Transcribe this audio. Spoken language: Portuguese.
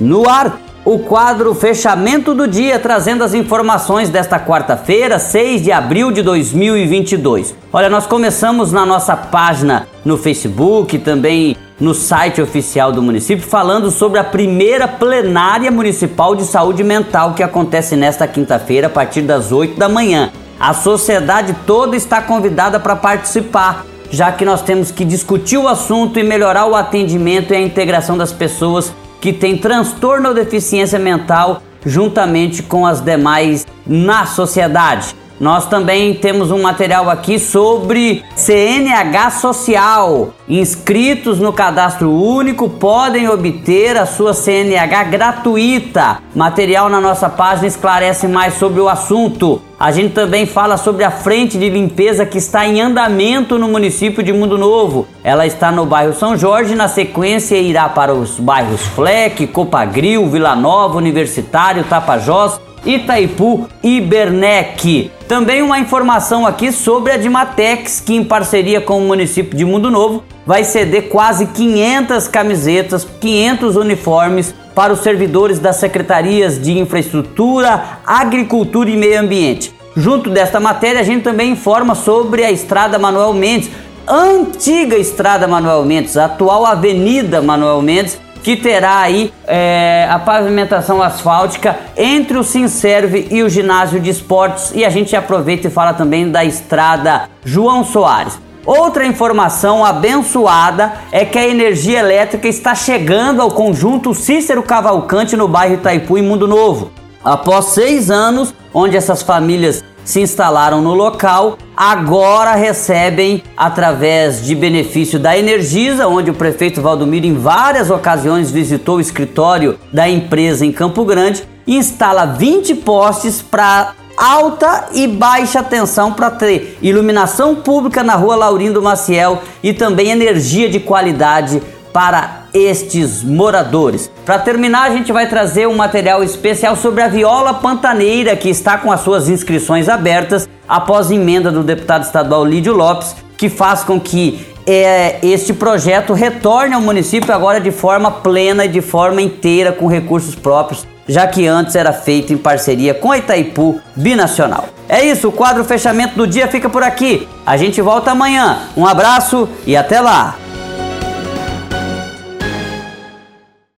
No ar, o quadro Fechamento do Dia, trazendo as informações desta quarta-feira, 6 de abril de 2022. Olha, nós começamos na nossa página no Facebook, também no site oficial do município, falando sobre a primeira plenária municipal de saúde mental que acontece nesta quinta-feira, a partir das 8 da manhã. A sociedade toda está convidada para participar, já que nós temos que discutir o assunto e melhorar o atendimento e a integração das pessoas que têm transtorno ou deficiência mental juntamente com as demais na sociedade. Nós também temos um material aqui sobre CNH social. Inscritos no cadastro único podem obter a sua CNH gratuita. Material na nossa página esclarece mais sobre o assunto. A gente também fala sobre a frente de limpeza que está em andamento no município de Mundo Novo. Ela está no bairro São Jorge, na sequência irá para os bairros Fleck, Copagril, Vila Nova, Universitário, Tapajós, Itaipu e Bernec. Também uma informação aqui sobre a Dimatex, que em parceria com o município de Mundo Novo vai ceder quase 500 camisetas, 500 uniformes para os servidores das secretarias de Infraestrutura, Agricultura e Meio Ambiente. Junto desta matéria, a gente também informa sobre a Estrada Manuel Mendes, antiga Estrada Manuel Mendes, atual Avenida Manuel Mendes, que terá aí é, a pavimentação asfáltica entre o Sinserve e o ginásio de esportes e a gente aproveita e fala também da estrada João Soares. Outra informação abençoada é que a energia elétrica está chegando ao conjunto Cícero Cavalcante no bairro Itaipu em Mundo Novo. Após seis anos, onde essas famílias se instalaram no local, agora recebem através de benefício da Energisa, onde o prefeito Valdomiro em várias ocasiões visitou o escritório da empresa em Campo Grande, instala 20 postes para alta e baixa tensão para ter iluminação pública na rua Laurindo Maciel e também energia de qualidade para estes moradores. Para terminar, a gente vai trazer um material especial sobre a viola pantaneira que está com as suas inscrições abertas após emenda do deputado estadual Lídio Lopes, que faz com que é, este projeto retorne ao município agora de forma plena e de forma inteira com recursos próprios, já que antes era feito em parceria com a Itaipu Binacional. É isso, o quadro fechamento do dia fica por aqui. A gente volta amanhã. Um abraço e até lá!